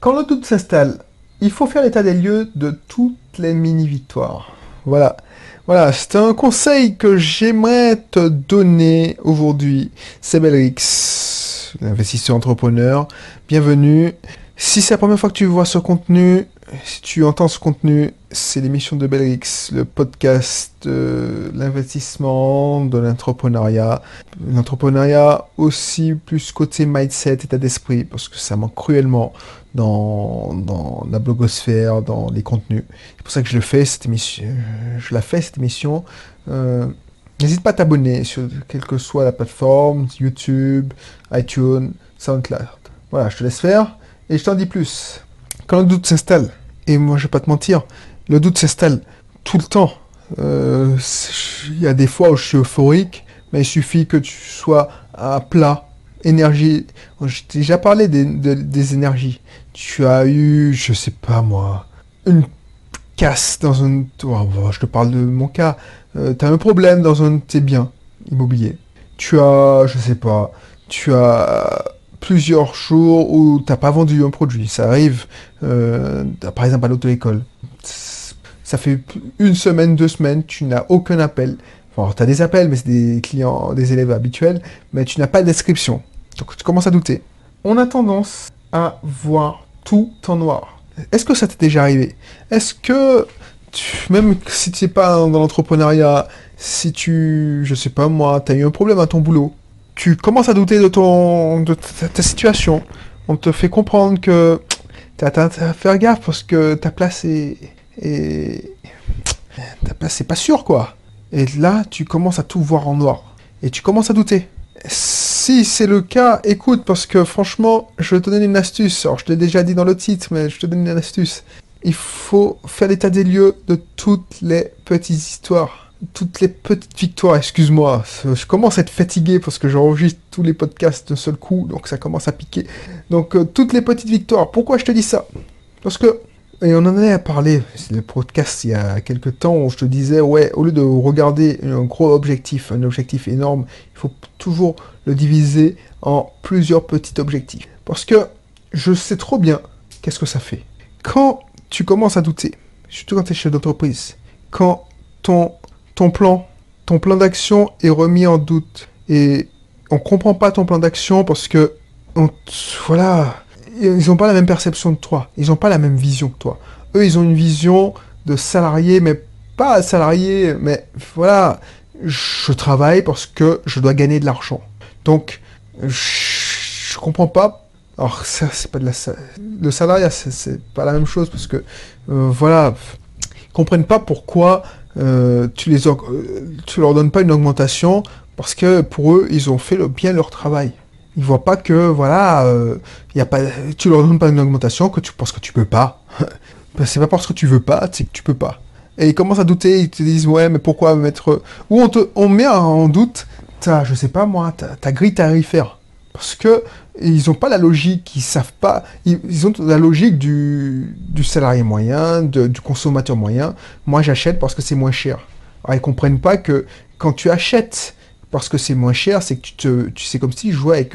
Quand le doute s'installe, il faut faire l'état des lieux de toutes les mini-victoires. Voilà. Voilà, c'est un conseil que j'aimerais te donner aujourd'hui. C'est Belrix, l'investisseur entrepreneur. Bienvenue. Si c'est la première fois que tu vois ce contenu, si tu entends ce contenu, c'est l'émission de Belrix, le podcast de l'investissement, de l'entrepreneuriat. L'entrepreneuriat aussi plus côté mindset, état d'esprit, parce que ça manque cruellement dans, la blogosphère, dans les contenus. C'est pour ça que je le fais, cette émission. Je la fais, cette émission. Euh, N'hésite pas à t'abonner sur quelle que soit la plateforme, YouTube, iTunes, SoundCloud. Voilà, je te laisse faire et je t'en dis plus. Quand le doute s'installe, et moi je vais pas te mentir, le doute s'installe tout le temps. Euh, Il y a des fois où je suis euphorique, mais il suffit que tu sois à plat, énergie. J'ai déjà parlé des, de- des énergies. Tu as eu, je sais pas moi, une casse dans un. oh, bon, je te parle de mon cas. Euh, tu as un problème dans un de tes biens immobiliers. Tu as, je sais pas, tu as plusieurs jours où t'as pas vendu un produit. Ça arrive, euh, par exemple à l'auto-école. Ça fait une semaine, deux semaines, tu n'as aucun appel. Enfin, tu as des appels, mais c'est des clients, des élèves habituels, mais tu n'as pas d'inscription. Donc tu commences à douter. On a tendance à voir tout en noir. Est-ce que ça t'est déjà arrivé? Est-ce que, même si tu n'es pas dans l'entrepreneuriat, si tu, je sais pas moi, tu as eu un problème à ton boulot, tu commences à douter de, ton, de ta, situation. On te fait comprendre que tu as, à faire gaffe parce que ta place est, est- ta place c'est pas sûr quoi. Et là, tu commences à tout voir en noir. Et tu commences à douter. Si c'est le cas, écoute, parce que franchement, je te donner une astuce. Alors, je l'ai déjà dit dans le titre, mais je te donne une astuce. Il faut faire l'état des lieux de toutes les petites histoires. Toutes les petites victoires, excuse-moi. Je commence à être fatigué parce que j'enregistre tous les podcasts d'un seul coup, donc ça commence à piquer. Donc, euh, toutes les petites victoires. Pourquoi je te dis ça? Parce que et on en avait parlé, c'est le podcast il y a quelques temps où je te disais, ouais, au lieu de regarder un gros objectif, un objectif énorme, il faut toujours le diviser en plusieurs petits objectifs. Parce que je sais trop bien qu'est-ce que ça fait. Quand tu commences à douter, surtout quand tu es chef d'entreprise, quand ton, ton plan, ton plan d'action est remis en doute et on comprend pas ton plan d'action parce que on, voilà, ils n'ont pas la même perception de toi, ils n'ont pas la même vision que toi. Eux, ils ont une vision de salarié, mais pas salarié, mais voilà, je travaille parce que je dois gagner de l'argent. Donc, je, je comprends pas. Alors, ça, c'est pas de la. Le salariat, c'est- pas la même chose parce que, euh, voilà, ils comprennent pas pourquoi euh, tu les euh, tu leur donnes pas une augmentation parce que pour eux, ils ont fait le- bien leur travail. Ils voient pas que, voilà, euh, a pas, tu leur donnes pas une augmentation que tu penses que tu peux pas. C'est pas parce que tu veux pas, c'est que tu peux pas. Et ils commencent à douter, ils te disent, ouais, mais pourquoi mettre. Ou on, te, met en doute ta, je sais pas moi, ta, ta grille tarifaire. Parce que ils ont pas la logique, ils savent pas. Ils, ont la logique du, du salarié moyen, du consommateur moyen. Moi, j'achète parce que c'est moins cher. Alors, ils comprennent pas que quand tu achètes parce que c'est moins cher, c'est que tu te, tu sais comme si tu jouais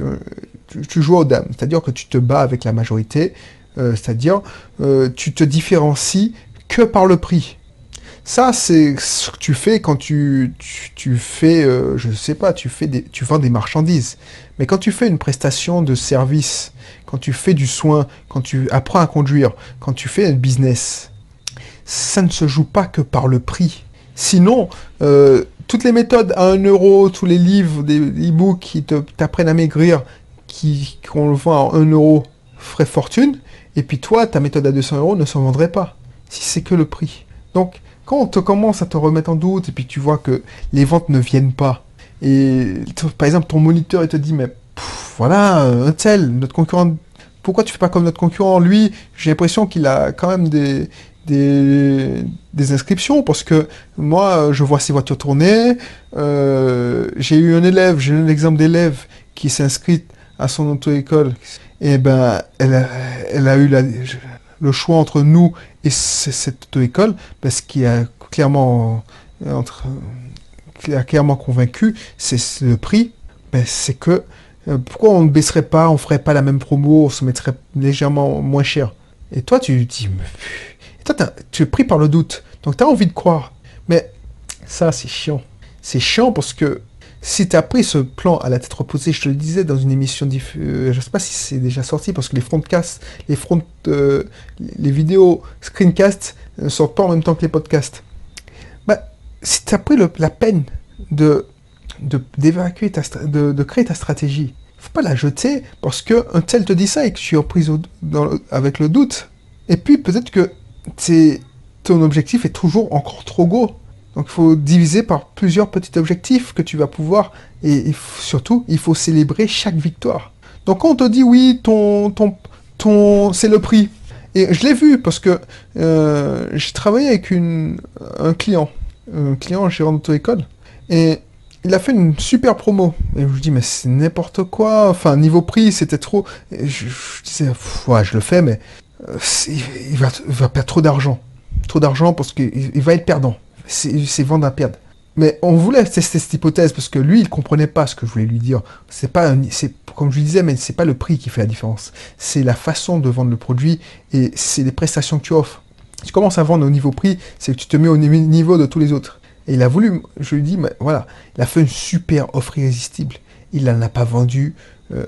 tu joues aux dames. C'est-à-dire que tu te bats avec la majorité. euh, c'est-à-dire, euh, tu te différencies que par le prix. Ça, c'est ce que tu fais quand tu, tu, tu fais, euh, je sais pas, tu fais des, tu vends des marchandises. Mais quand tu fais une prestation de service, quand tu fais du soin, quand tu apprends à conduire, quand tu fais un business, ça ne se joue pas que par le prix. Sinon, euh, toutes les méthodes à 1 euro, tous les livres, des e-books qui t'apprennent à maigrir, qui, qu'on le vend à 1 euro, fortune. Et puis toi, ta méthode à 200 euros ne s'en vendrait pas, si c'est que le prix. Donc, quand on te commence à te remettre en doute, et puis tu vois que les ventes ne viennent pas, et par exemple ton moniteur il te dit, mais voilà, euh, un tel, notre concurrent, pourquoi tu fais pas comme notre concurrent? Lui, j'ai l'impression qu'il a quand même des, des, inscriptions, parce que moi, je vois ses voitures tourner, euh, j'ai eu un élève, j'ai eu un exemple d'élève qui s'est inscrite à son auto-école, et ben, elle a, eu le choix entre nous et cette auto-école, parce qu'il a clairement, entre, clairement convaincu, c'est c'est le prix, ben, c'est que Euh, pourquoi on ne baisserait pas, on ferait pas la même promo, on se mettrait légèrement moins cher? Et toi, tu dis, toi, tu es pris par le doute, donc tu as envie de croire. Mais ça, c'est chiant. C'est chiant parce que si tu as pris ce plan à la tête reposée, je te le disais dans une émission diffusée, je sais pas si c'est déjà sorti parce que les frontcasts, les front, euh, les vidéos screencasts ne sortent pas en même temps que les podcasts. Bah, si tu as pris la peine de d'évacuer ta de, de, créer ta stratégie. Faut pas la jeter parce que un tel te dit ça et que tu es prise avec le doute. Et puis peut-être que ton objectif est toujours encore trop gros. Donc il faut diviser par plusieurs petits objectifs que tu vas pouvoir et, surtout il faut célébrer chaque victoire. Donc quand on te dit oui ton ton ton c'est le prix et je l'ai vu parce que euh, j'ai travaillé avec une, un client, un client gérant d'auto-école et il a fait une super promo. Et je dis, mais c'est n'importe quoi. Enfin, niveau prix, c'était trop. je, disais, ouais, je le fais, mais il, va, perdre trop d'argent. Trop d'argent parce qu'il va être perdant. C'est vendre à perdre. Mais on voulait tester cette hypothèse parce que lui, il comprenait pas ce que je voulais lui dire. C'est pas, comme je lui disais, mais c'est pas le prix qui fait la différence. C'est la façon de vendre le produit et c'est les prestations que tu offres. Tu commences à vendre au niveau prix, c'est que tu te mets au niveau de tous les autres. Et il a voulu, je lui dis, mais voilà, il a fait une super offre irrésistible. Il n'en a pas vendu, euh,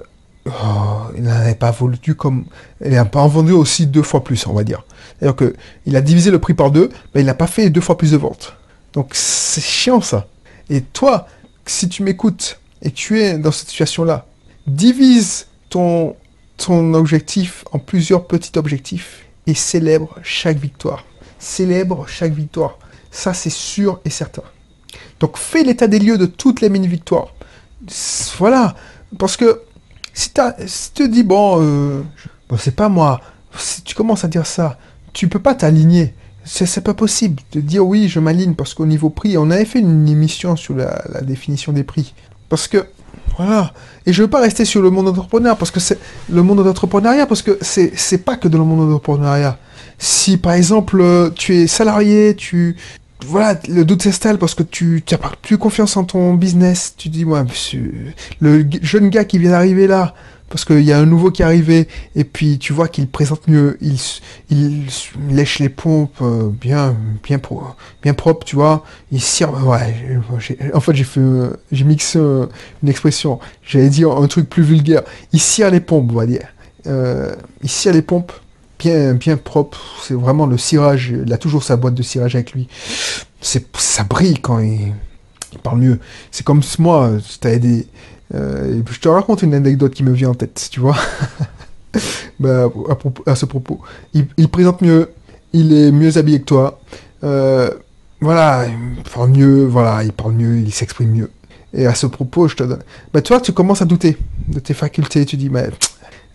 oh, il n'en avait pas vendu comme, il n'a pas en vendu aussi deux fois plus, on va dire. C'est-à-dire qu'il a divisé le prix par deux, mais il n'a pas fait deux fois plus de ventes. Donc c'est chiant ça. Et toi, si tu m'écoutes et tu es dans cette situation-là, divise ton, ton objectif en plusieurs petits objectifs et célèbre chaque victoire. Célèbre chaque victoire. Ça, c'est sûr et certain. Donc, fais l'état des lieux de toutes les mini-victoires. Voilà. Parce que si, tu te dis, bon, euh, bon c'est pas moi, si tu commences à dire ça, tu peux pas t'aligner. C'est pas possible de dire oui, je m'aligne parce qu'au niveau prix, on avait fait une émission sur la, définition des prix. Parce que, voilà. Et je veux pas rester sur le monde entrepreneur parce que c'est le monde d'entrepreneuriat parce que c'est pas que dans le monde d'entrepreneuriat. Si par exemple euh, tu es salarié, tu voilà, le doute s'installe parce que tu n'as plus confiance en ton business. Tu dis, ouais, monsieur, le jeune gars qui vient d'arriver là, parce qu'il y a un nouveau qui est arrivé, et puis tu vois qu'il présente mieux, il, il lèche les pompes euh, bien, bien, pro, bien propre, tu vois. Il cire, ouais, en fait, j'ai fait, j'ai mixé euh, une expression, j'allais dire un truc plus vulgaire. Il cire les pompes, on va dire. Euh, il cire les pompes bien, bien propre. C'est vraiment le cirage. Il a toujours sa boîte de cirage avec lui. C'est, ça brille quand il, parle mieux. C'est comme moi, t'as aidé. Euh, je te raconte une anecdote qui me vient en tête, tu vois. bah, à, ce propos. Il, présente mieux. Il est mieux habillé que toi. Euh, voilà, il parle mieux, voilà, il parle mieux, il s'exprime mieux. Et à ce propos, je te donne. Bah, toi, tu commences à douter de tes facultés. Tu dis, mais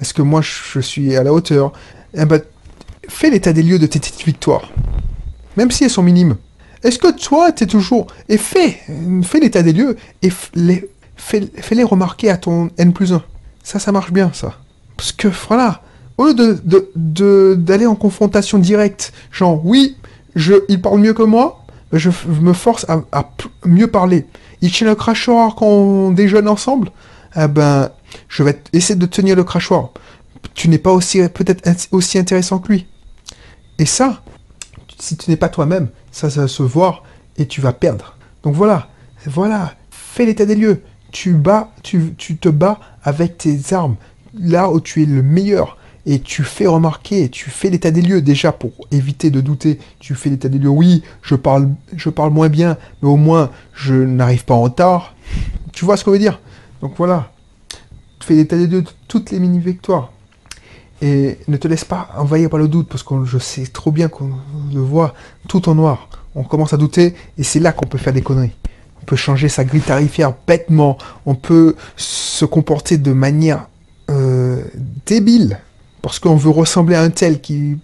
est-ce que moi, je suis à la hauteur? Eh ben, fais l'état des lieux de tes petites victoires. Même si elles sont minimes. Est-ce que toi, tu es toujours... Et fais, fais l'état des lieux et les, fais-les remarquer à ton N plus 1. Ça, ça marche bien, ça. Parce que, voilà, au lieu de, de, en confrontation directe, genre, oui, je, il parle mieux que moi, je, me force à, mieux parler. Il tient le crachoir quand on déjeune ensemble, eh ben, je vais essayer de tenir le crachoir tu n'es pas aussi peut-être aussi intéressant que lui. Et ça, si tu n'es pas toi-même, ça, va se voir et tu vas perdre. Donc voilà, voilà, fais l'état des lieux. Tu bats, tu, tu te bats avec tes armes, là où tu es le meilleur. Et tu fais remarquer, tu fais l'état des lieux déjà pour éviter de douter. Tu fais l'état des lieux. Oui, je parle, je parle moins bien, mais au moins je n'arrive pas en retard. Tu vois ce qu'on veut dire? Donc voilà, fais l'état des lieux de toutes les mini victoires. Et ne te laisse pas envahir par le doute, parce que je sais trop bien qu'on le voit tout en noir. On commence à douter, et c'est là qu'on peut faire des conneries. On peut changer sa grille tarifaire bêtement. On peut se comporter de manière euh, débile, parce qu'on veut ressembler à un tel qui...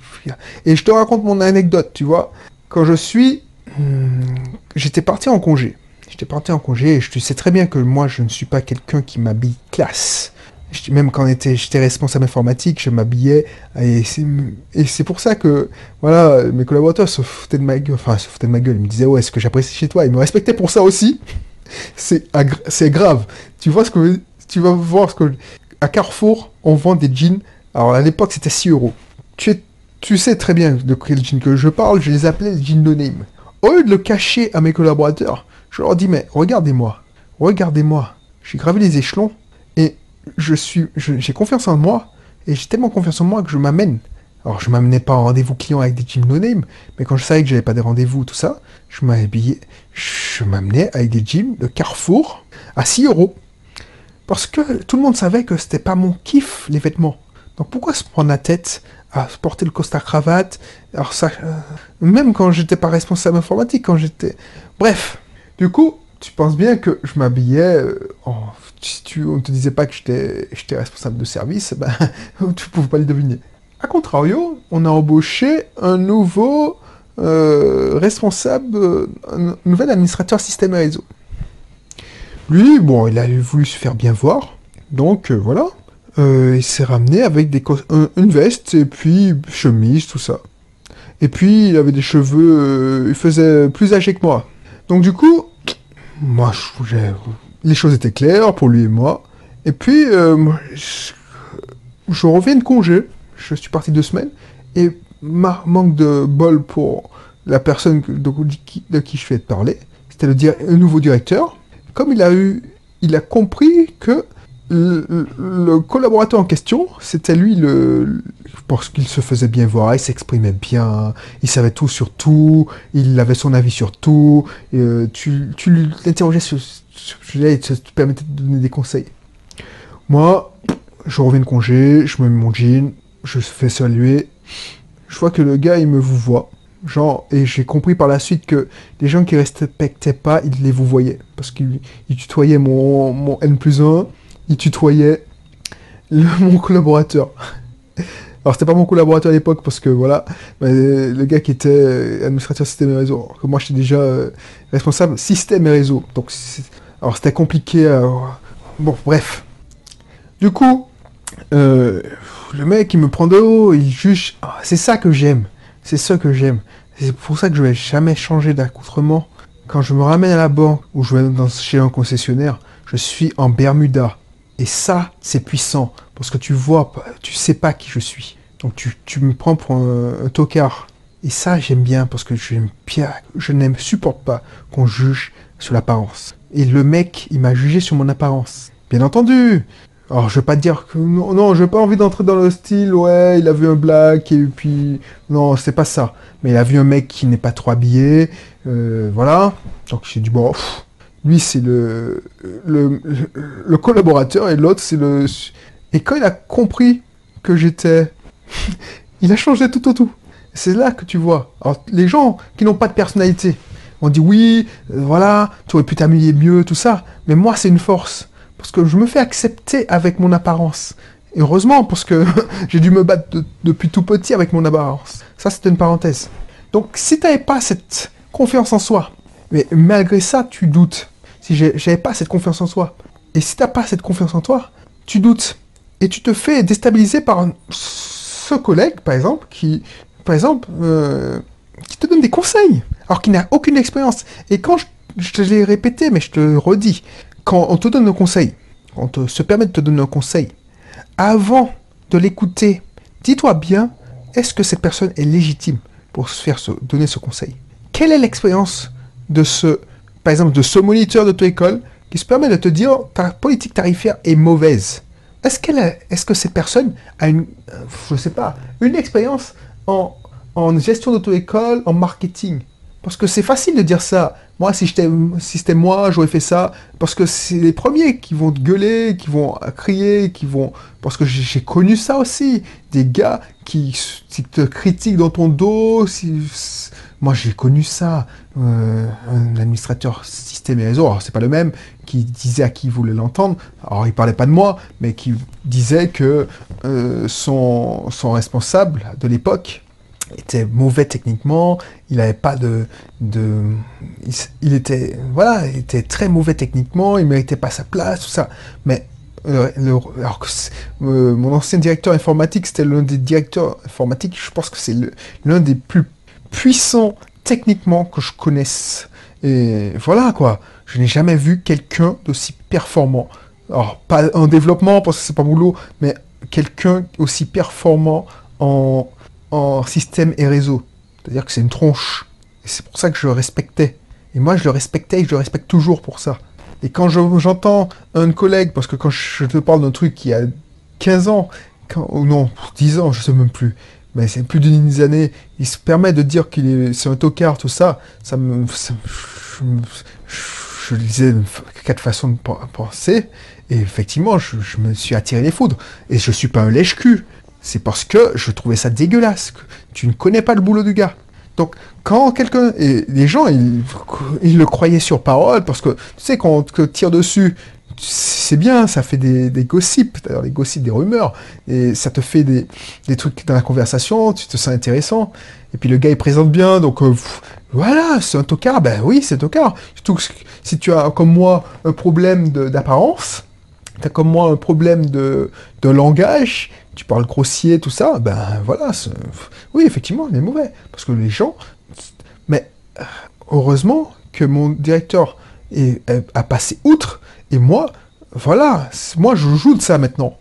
Et je te raconte mon anecdote, tu vois. Quand je suis... Hmm, j'étais parti en congé. J'étais parti en congé, et je sais très bien que moi, je ne suis pas quelqu'un qui m'habille classe même quand j'étais responsable informatique, je m'habillais et c'est pour ça que voilà mes collaborateurs se foutaient de ma gueule, enfin se foutaient de ma gueule, ils me disaient ouais ce que j'apprécie chez toi, ils me respectaient pour ça aussi. C'est grave. Tu vois ce que tu vas voir ce que... À Carrefour, on vend des jeans. Alors à l'époque, c'était 6 euros. Tu, sais très bien de quel jean que je parle, je les appelais les jeans no name. Au lieu de le cacher à mes collaborateurs, je leur dis, mais regardez-moi, regardez-moi. J'ai gravé les échelons je suis, j'ai confiance en moi et j'ai tellement confiance en moi que je m'amène. Alors, je m'amenais pas en rendez-vous client avec des jeans no name, mais quand je savais que j'avais pas des rendez-vous, tout ça, je m'habillais, je m'amenais avec des jeans de Carrefour à 6 euros. Parce que tout le monde savait que c'était pas mon kiff, les vêtements. Donc pourquoi se prendre la tête à porter le costard cravate? Alors ça, euh, même quand j'étais pas responsable informatique, quand j'étais... Bref, du coup, tu penses bien que je m'habillais euh, en... Si tu, on te disait pas que j'étais responsable de service, ben, tu pouvais pas le deviner. A contrario, on a embauché un nouveau euh, responsable, un nouvel administrateur système réseau. Lui, bon, il a voulu se faire bien voir, donc euh, voilà. Euh, il s'est ramené avec des une veste et puis chemise, tout ça. Et puis il avait des cheveux, il faisait plus âgé que moi. Donc du coup, moi, je, les choses étaient claires pour lui et moi. Et puis, je, je reviens de congé. Je suis parti deux semaines, et ma manque de bol pour la personne de, qui, je vais parler, c'était le, nouveau directeur, comme il a eu, il a compris que le, collaborateur en question, c'était lui le parce qu'il se faisait bien voir, il s'exprimait bien, il savait tout sur tout, il avait son avis sur tout, euh, tu, tu l'interrogeais sur ce sujet et te permettait de donner des conseils. Moi, je reviens de congé, je me mets mon jean, je fais saluer. Je vois que le gars, il me vous voit. Genre, et j'ai compris par la suite que les gens qui respectaient pas, ils les vous voyaient. Parce qu'ils tutoyaient mon, mon N plus 1, ils tutoyaient mon collaborateur. Alors, c'était pas mon collaborateur à l'époque parce que voilà, le gars qui était administrateur système et réseau, que moi j'étais déjà euh, responsable système et réseau. Donc, alors c'était compliqué. Bon, bref. Du coup, euh, le mec, il me prend de haut, il juge. Ah, c'est ça que j'aime. C'est ça que j'aime. C'est pour ça que je vais jamais changer d'accoutrement. Quand je me ramène à la banque ou je vais dans, chez un concessionnaire, je suis en Bermuda. Et ça, c'est puissant. Parce que tu vois, tu sais pas qui je suis. Donc tu, me prends pour un, tocard. Et ça, j'aime bien parce que bien, je n'aime supporte pas qu'on juge sur l'apparence. Et le mec, il m'a jugé sur mon apparence. Bien entendu, alors, je vais pas dire que. Non, non j'ai pas envie d'entrer dans le style, ouais, il a vu un black, et puis. Non, c'est pas ça. Mais il a vu un mec qui n'est pas trop habillé, euh, voilà. Donc, j'ai dit, bon, lui, c'est le, le, collaborateur, et l'autre, c'est le. Et quand il a compris que j'étais. il a changé tout au tout. C'est là que tu vois. Alors, les gens qui n'ont pas de personnalité, on dit oui, euh, voilà, tu aurais pu t'habiller mieux, tout ça. Mais moi, c'est une force. Parce que je me fais accepter avec mon apparence. Heureusement, parce que j'ai dû me battre depuis tout petit avec mon apparence. Ça, c'était une parenthèse. Donc, si tu n'avais pas cette confiance en soi, mais malgré ça, tu doutes. Si j'avais pas cette confiance en soi, et si tu n'as pas cette confiance en toi, tu doutes. Et tu te fais déstabiliser par ce collègue, par exemple, qui, par exemple, euh, qui te donne des conseils, alors qu'il n'a aucune expérience. Et quand je, te l'ai répété, mais je te redis, quand on te donne un conseil, quand on se permet de te donner un conseil, avant de l'écouter, dis-toi bien, est-ce que cette personne est légitime pour se faire donner ce conseil? Quelle est l'expérience de ce, par exemple, de ce moniteur de ton école qui se permet de te dire ta politique tarifaire est mauvaise Est-ce qu'elle, est-ce que cette personne a une, je sais pas, une expérience en, en gestion d'auto-école, en marketing? Parce que c'est facile de dire ça. Moi, si, si c'était moi, j'aurais fait ça. Parce que c'est les premiers qui vont te gueuler, qui vont crier, qui vont... Parce que j'ai connu ça aussi. Des gars qui, te critiquent dans ton dos. Moi, j'ai connu ça. Euh, un administrateur système et réseau, alors c'est pas le même, qui disait à qui il voulait l'entendre. Alors, il parlait pas de moi, mais qui disait que euh, son, son responsable de l'époque était mauvais techniquement, il n'avait pas de, de il, était voilà, il était très mauvais techniquement, il méritait pas sa place, tout ça. Mais euh, alors que euh, mon ancien directeur informatique, c'était l'un des directeurs informatiques, je pense que c'est l'un des plus puissants techniquement que je connaisse. Et voilà quoi, je n'ai jamais vu quelqu'un d'aussi performant alors pas en développement parce que c'est pas boulot, mais quelqu'un aussi performant en, en système et réseau. C'est-à-dire que c'est une tronche. Et c'est pour ça que je le respectais. Et moi, je le respectais et je le respecte toujours pour ça. Et quand j'entends un collègue, parce que quand je te parle d'un truc qui a 15 ans, ou non, 10 ans, je sais même plus, mais c'est plus d'une d'années, il se permet de dire qu'il est, c'est un tocard, tout ça, ça me, je, je, quatre façons de penser, et effectivement, je, me suis attiré les foudres. Et je suis pas un lèche-cul. C'est parce que je trouvais ça dégueulasse. Tu ne connais pas le boulot du gars. Donc, quand quelqu'un. Et les gens, ils, le croyaient sur parole, parce que, tu sais, quand on te tire dessus, c'est bien, ça fait des, gossips, d'ailleurs, des gossips, des rumeurs, et ça te fait des, trucs dans la conversation, tu te sens intéressant, et puis le gars, il présente bien, donc, euh, voilà, c'est un tocard, ben oui, c'est un tocard. Surtout si tu as, comme moi, un problème d'apparence, t'as comme moi un problème de, langage, tu parles grossier, tout ça, ben voilà, oui, effectivement, il est mauvais. Parce que les gens. Mais heureusement que mon directeur a passé outre, et moi, voilà, moi je joue de ça maintenant.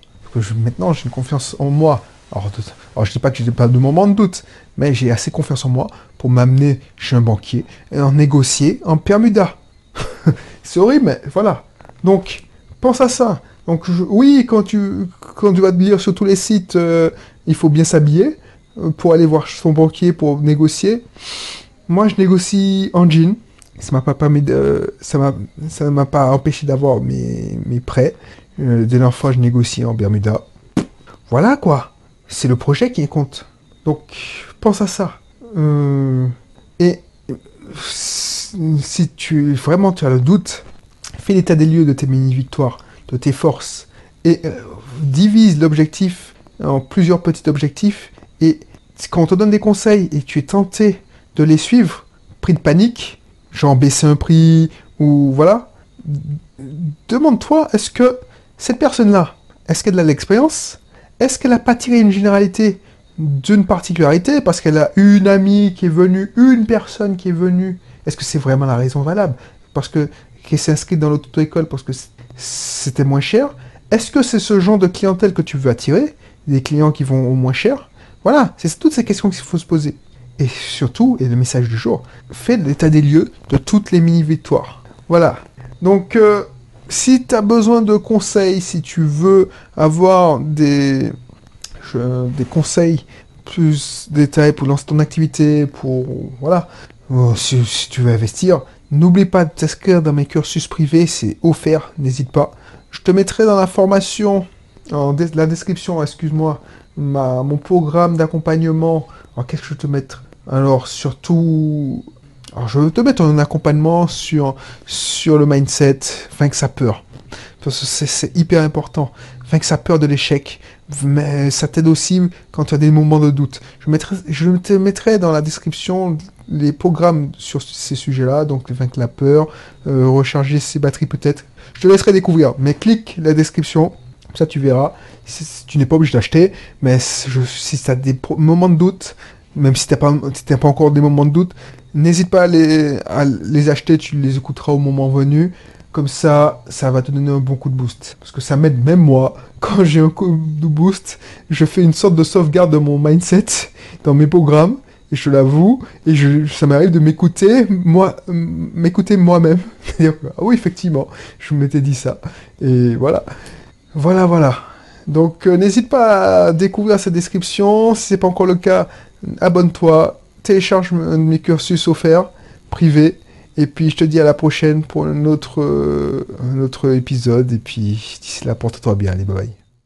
Maintenant j'ai une confiance en moi. Alors, je dis pas que j'ai pas de moment de doute, mais j'ai assez confiance en moi pour m'amener chez un banquier et en négocier en permuda. C'est horrible, mais voilà. Donc, pense à ça. Donc oui, quand tu, quand tu vas te lire sur tous les sites, euh, il faut bien s'habiller euh, pour aller voir son banquier pour négocier. Moi, je négocie en jean. Ça m'a pas m'a, pas empêché d'avoir mes, prêts. Euh, dès fois, je négocie en Bermuda. Voilà quoi. C'est le projet qui compte. Donc, pense à ça. et si tu vraiment tu as le doute, fais l'état des lieux de tes mini-victoires de tes forces et euh, divise l'objectif en plusieurs petits objectifs et quand on te donne des conseils et tu es tenté de les suivre, pris de panique, genre baisser un prix ou voilà, demande-toi est-ce que cette personne-là, est-ce qu'elle a l'expérience? Est-ce qu'elle n'a pas tiré une généralité d'une particularité parce qu'elle a une amie qui est venue, une personne qui est venue? Est-ce que c'est vraiment la raison valable? Parce que qui s'est inscrite dans l'auto-école parce que c'était moins cher? Est-ce que c'est ce genre de clientèle que tu veux attirer? Des clients qui vont au moins cher? Voilà, c'est toutes ces questions qu'il faut se poser. Et surtout, et le message du jour, fais l'état des lieux de toutes les mini-victoires. Voilà. Donc, euh, si tu as besoin de conseils, si tu veux avoir des, des conseils plus détaillés pour lancer ton activité, pour... Voilà. Euh, si tu veux investir, N'oublie pas de t'inscrire dans mes cursus privés, c'est offert, n'hésite pas. Je te mettrai dans la formation, en la description, excuse-moi, mon programme d'accompagnement. Alors qu'est-ce que je te mettre Alors surtout, je vais te mettre un accompagnement sur, le mindset, vaincre sa peur. Parce que c'est hyper important. Vaincre sa peur de l'échec. Mais ça t'aide aussi quand tu as des moments de doute. Je te mettrai dans la description les programmes sur ces sujets-là, donc vaincre la peur, euh, recharger ses batteries peut-être. Je te laisserai découvrir, mais clique la description, ça tu verras. tu n'es pas obligé d'acheter, mais si tu as des moments de doute, même si tu n'as pas, pas encore des moments de doute, n'hésite pas à les, à les acheter, tu les écouteras au moment venu. Comme ça, ça va te donner un bon coup de boost. Parce que ça m'aide même moi. Quand j'ai un coup de boost, je fais une sorte de sauvegarde de mon mindset dans mes programmes et je l'avoue, et je, ça m'arrive de m'écouter, moi, m'écouter moi-même. ah oui, effectivement, je m'étais dit ça. Et voilà. Voilà, voilà. Donc, euh, n'hésite pas à découvrir cette description. Si c'est pas encore le cas, abonne-toi, télécharge mes cursus offerts, privés. Et puis, je te dis à la prochaine pour un autre, euh, un autre épisode. Et puis, d'ici là, porte-toi bien. Allez, bye bye.